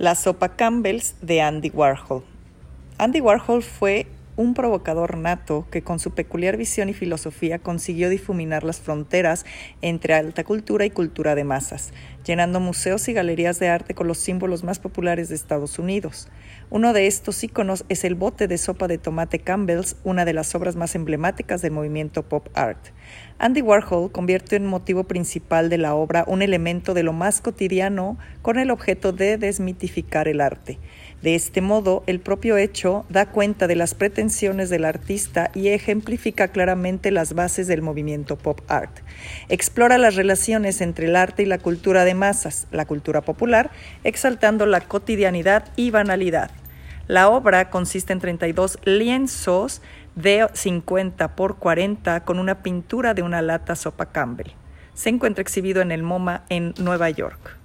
La sopa Campbell's de Andy Warhol. Andy Warhol fue un provocador nato que con su peculiar visión y filosofía consiguió difuminar las fronteras entre alta cultura y cultura de masas, llenando museos y galerías de arte con los símbolos más populares de Estados Unidos. Uno de estos íconos es el bote de sopa de tomate Campbell's, una de las obras más emblemáticas del movimiento pop art. Andy Warhol convierte en motivo principal de la obra un elemento de lo más cotidiano con el objeto de desmitificar el arte. De este modo, el propio hecho da cuenta de las pretensiones del artista y ejemplifica claramente las bases del movimiento pop art. Explora las relaciones entre el arte y la cultura de masas, la cultura popular, exaltando la cotidianidad y banalidad. La obra consiste en 32 lienzos de 50 por 40 con una pintura de una lata sopa Campbell. Se encuentra exhibido en el MoMA en Nueva York.